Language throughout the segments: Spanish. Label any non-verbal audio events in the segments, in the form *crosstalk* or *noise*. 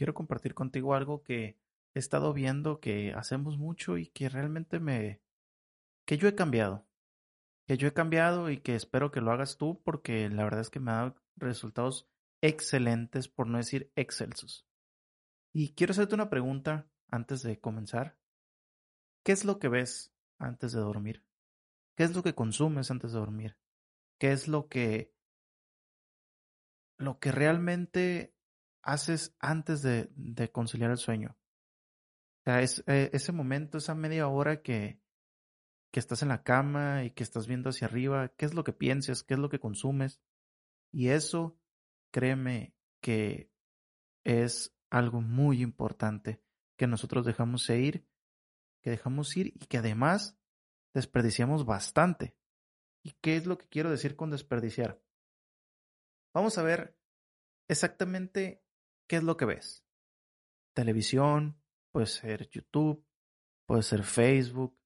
quiero compartir contigo algo que he estado viendo que hacemos mucho y que realmente me... que yo he cambiado. Que yo he cambiado y que espero que lo hagas tú porque la verdad es que me ha dado resultados excelentes, por no decir excelsos. Y quiero hacerte una pregunta antes de comenzar. ¿Qué es lo que ves antes de dormir? ¿Qué es lo que consumes antes de dormir? ¿Qué es lo que lo que realmente haces antes de, de conciliar el sueño? O sea, es, eh, ese momento, esa media hora que, que estás en la cama y que estás viendo hacia arriba, ¿qué es lo que piensas? ¿Qué es lo que consumes? Y eso, créeme que es algo muy importante que nosotros dejamos ir, que dejamos ir y que además desperdiciamos bastante. ¿Y qué es lo que quiero decir con desperdiciar? Vamos a ver exactamente qué es lo que ves. Televisión, puede ser YouTube, puede ser Facebook.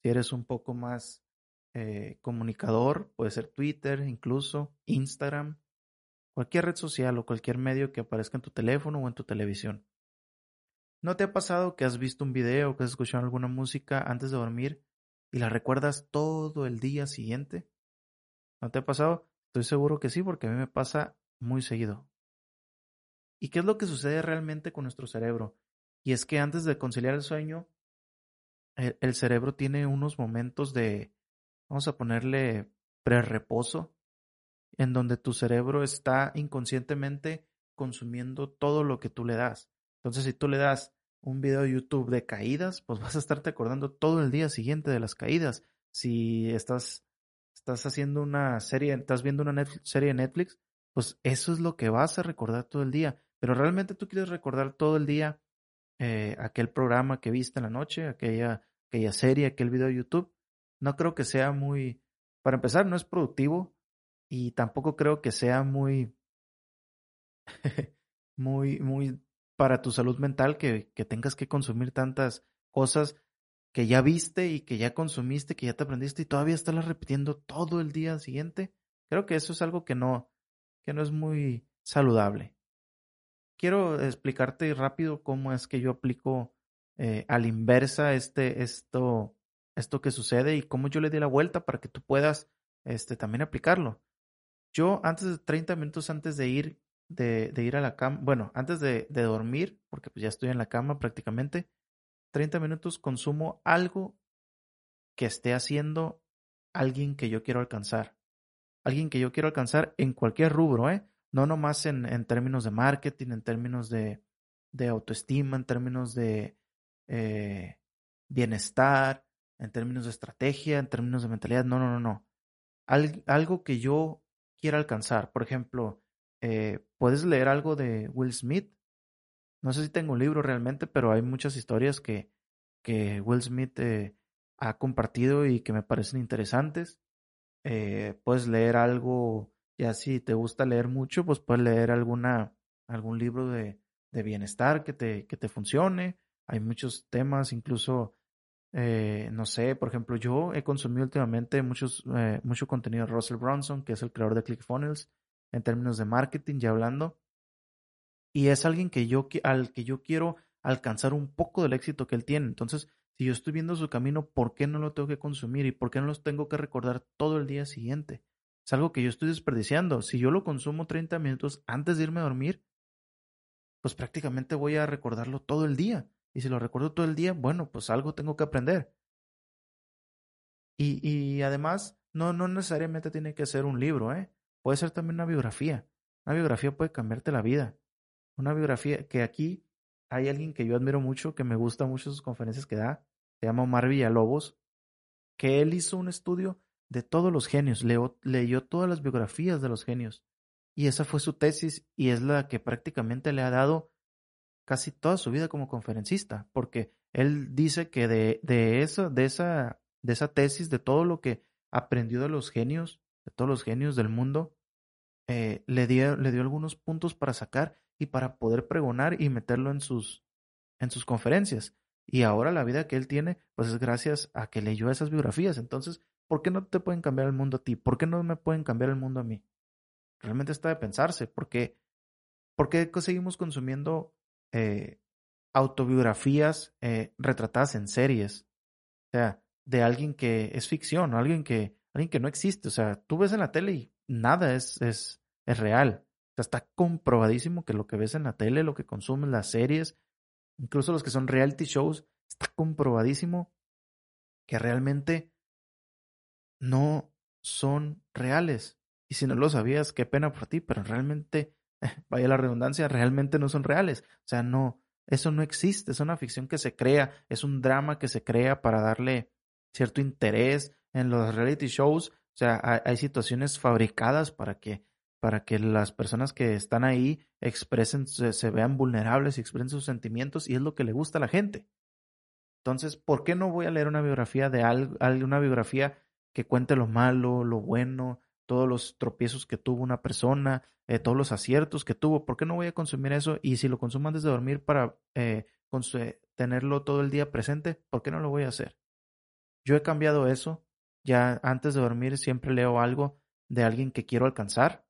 Si eres un poco más eh, comunicador, puede ser Twitter, incluso Instagram, cualquier red social o cualquier medio que aparezca en tu teléfono o en tu televisión. ¿No te ha pasado que has visto un video que has escuchado alguna música antes de dormir y la recuerdas todo el día siguiente? ¿No te ha pasado? Estoy seguro que sí, porque a mí me pasa muy seguido. ¿Y qué es lo que sucede realmente con nuestro cerebro? Y es que antes de conciliar el sueño, el, cerebro tiene unos momentos de, vamos a ponerle prereposo, en donde tu cerebro está inconscientemente consumiendo todo lo que tú le das. Entonces, si tú le das un video de YouTube de caídas, pues *laughs* vas a estarte acordando todo el día siguiente de las caídas. Si estás, estás haciendo una serie, estás viendo una serie de Netflix, pues eso es lo que vas a recordar todo el día. Pero realmente tú quieres recordar todo el día eh, aquel programa que viste en la noche, aquella, aquella serie, aquel video de YouTube. No creo que sea muy, para empezar, no es productivo y tampoco creo que sea muy, *laughs* muy, muy para tu salud mental que, que tengas que consumir tantas cosas que ya viste y que ya consumiste, que ya te aprendiste y todavía estás repitiendo todo el día siguiente. Creo que eso es algo que no, que no es muy saludable. Quiero explicarte rápido cómo es que yo aplico eh, a la inversa este, esto, esto que sucede y cómo yo le di la vuelta para que tú puedas este, también aplicarlo. Yo antes de 30 minutos antes de ir, de, de ir a la cama, bueno, antes de, de dormir, porque pues ya estoy en la cama prácticamente, 30 minutos consumo algo que esté haciendo alguien que yo quiero alcanzar. Alguien que yo quiero alcanzar en cualquier rubro, ¿eh? No nomás en, en términos de marketing, en términos de, de autoestima, en términos de eh, bienestar, en términos de estrategia, en términos de mentalidad. No, no, no, no. algo que yo quiera alcanzar. Por ejemplo, eh, puedes leer algo de Will Smith. No sé si tengo un libro realmente, pero hay muchas historias que, que Will Smith eh, ha compartido y que me parecen interesantes. Eh, puedes leer algo ya si te gusta leer mucho, pues puedes leer alguna, algún libro de, de bienestar que te, que te funcione. Hay muchos temas, incluso, eh, no sé, por ejemplo, yo he consumido últimamente muchos, eh, mucho contenido de Russell Brunson, que es el creador de ClickFunnels, en términos de marketing, ya hablando. Y es alguien que yo, al que yo quiero alcanzar un poco del éxito que él tiene. Entonces, si yo estoy viendo su camino, ¿por qué no lo tengo que consumir y por qué no los tengo que recordar todo el día siguiente? Es algo que yo estoy desperdiciando. Si yo lo consumo 30 minutos antes de irme a dormir, pues prácticamente voy a recordarlo todo el día. Y si lo recuerdo todo el día, bueno, pues algo tengo que aprender. Y, y además, no, no necesariamente tiene que ser un libro, ¿eh? Puede ser también una biografía. Una biografía puede cambiarte la vida. Una biografía que aquí hay alguien que yo admiro mucho, que me gusta mucho sus conferencias que da, se llama Omar Villalobos, que él hizo un estudio de todos los genios, leyó todas las biografías de los genios. Y esa fue su tesis y es la que prácticamente le ha dado casi toda su vida como conferencista, porque él dice que de, de, de, esa, de esa tesis, de todo lo que aprendió de los genios, de todos los genios del mundo, eh, le, dio, le dio algunos puntos para sacar y para poder pregonar y meterlo en sus, en sus conferencias. Y ahora la vida que él tiene, pues es gracias a que leyó esas biografías. Entonces, ¿Por qué no te pueden cambiar el mundo a ti? ¿Por qué no me pueden cambiar el mundo a mí? Realmente está de pensarse. ¿Por qué, ¿Por qué seguimos consumiendo eh, autobiografías eh, retratadas en series. O sea, de alguien que es ficción, alguien que, alguien que no existe. O sea, tú ves en la tele y nada es, es, es real. O sea, está comprobadísimo que lo que ves en la tele, lo que consumes, las series, incluso los que son reality shows, está comprobadísimo que realmente no son reales. Y si no lo sabías, qué pena por ti, pero realmente, *laughs* vaya la redundancia, realmente no son reales. O sea, no, eso no existe, es una ficción que se crea, es un drama que se crea para darle cierto interés en los reality shows. O sea, hay, situaciones fabricadas para que, para que las personas que están ahí expresen, se, vean vulnerables y expresen sus sentimientos y es lo que le gusta a la gente. Entonces, ¿por qué no voy a leer una biografía de algo, una biografía que cuente lo malo, lo bueno, todos los tropiezos que tuvo una persona, eh, todos los aciertos que tuvo. ¿Por qué no voy a consumir eso? Y si lo consumo antes de dormir para eh, tenerlo todo el día presente, ¿por qué no lo voy a hacer? Yo he cambiado eso. Ya antes de dormir siempre leo algo de alguien que quiero alcanzar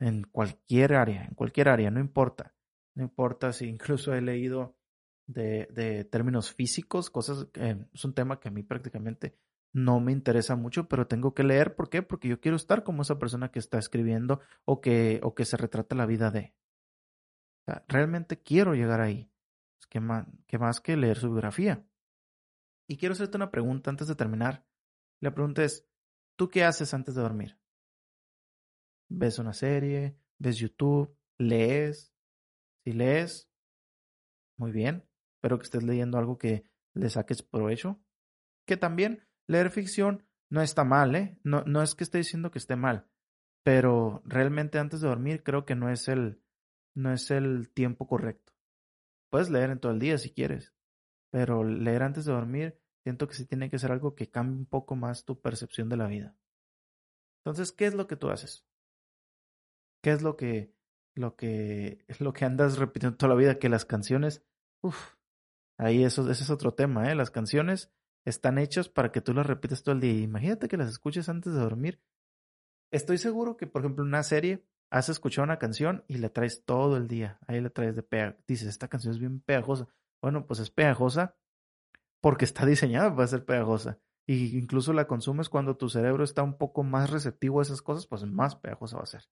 en cualquier área, en cualquier área, no importa. No importa si incluso he leído de, de términos físicos, cosas que es un tema que a mí prácticamente no me interesa mucho, pero tengo que leer. ¿Por qué? Porque yo quiero estar como esa persona que está escribiendo o que, o que se retrata la vida de. realmente quiero llegar ahí. ¿Qué más, más que leer su biografía? Y quiero hacerte una pregunta antes de terminar. La pregunta es, ¿tú qué haces antes de dormir? ¿Ves una serie? ¿Ves YouTube? ¿Lees? Si lees, muy bien. Espero que estés leyendo algo que le saques provecho. Que también leer ficción no está mal, ¿eh? No, no es que esté diciendo que esté mal, pero realmente antes de dormir creo que no es el, no es el tiempo correcto. Puedes leer en todo el día si quieres, pero leer antes de dormir siento que sí tiene que ser algo que cambie un poco más tu percepción de la vida. Entonces, ¿qué es lo que tú haces? ¿Qué es lo que, lo que, *laughs* lo que andas repitiendo toda la vida? Que las canciones, uff, ahí eso, ese es otro tema, ¿eh? Las canciones están hechos para que tú las repitas todo el día. Imagínate que las escuches antes de dormir. Estoy seguro que, por ejemplo, una serie has escuchado una canción y la traes todo el día. Ahí la traes de pega. Dices, esta canción es bien pegajosa. Bueno, pues es pegajosa porque está *laughs* diseñada para ser pegajosa. Y incluso la consumes cuando tu cerebro está un poco más receptivo a esas cosas, pues más pegajosa va a ser.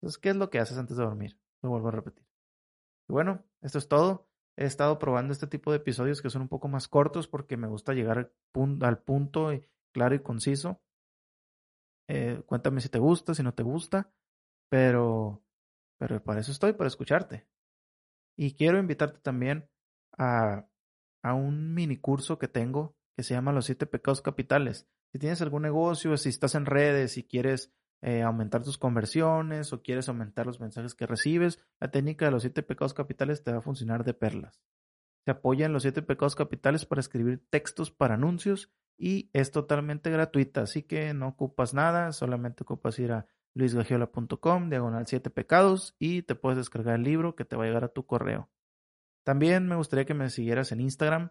Entonces, ¿qué es lo que haces antes de dormir? Lo vuelvo a repetir. Y bueno, esto es todo. He estado probando este tipo de episodios que son un poco más cortos porque me gusta llegar al punto, claro y conciso. Eh, cuéntame si te gusta, si no te gusta, pero, pero para eso estoy, para escucharte. Y quiero invitarte también a, a un mini curso que tengo que se llama Los siete pecados capitales. Si tienes algún negocio, si estás en redes, si quieres eh, aumentar tus conversiones o quieres aumentar los mensajes que recibes, la técnica de los siete pecados capitales te va a funcionar de perlas. Se apoya en los siete pecados capitales para escribir textos para anuncios y es totalmente gratuita, así que no ocupas nada, solamente ocupas ir a luisgagiola.com, diagonal siete pecados y te puedes descargar el libro que te va a llegar a tu correo. También me gustaría que me siguieras en Instagram.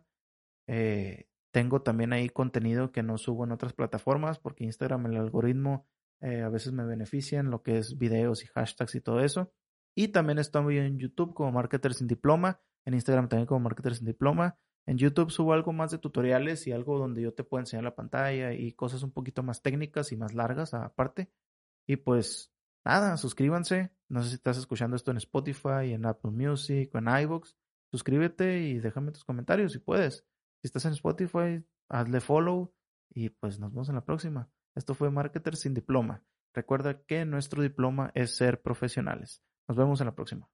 Eh, tengo también ahí contenido que no subo en otras plataformas porque Instagram el algoritmo eh, a veces me benefician lo que es videos y hashtags y todo eso. Y también estoy en YouTube como Marketer sin Diploma, en Instagram también como Marketer sin Diploma. En YouTube subo algo más de tutoriales y algo donde yo te puedo enseñar la pantalla y cosas un poquito más técnicas y más largas aparte. Y pues nada, suscríbanse. No sé si estás escuchando esto en Spotify, en Apple Music o en iVoox. Suscríbete y déjame tus comentarios si puedes. Si estás en Spotify, hazle follow y pues nos vemos en la próxima. Esto fue Marketer sin diploma. Recuerda que nuestro diploma es ser profesionales. Nos vemos en la próxima.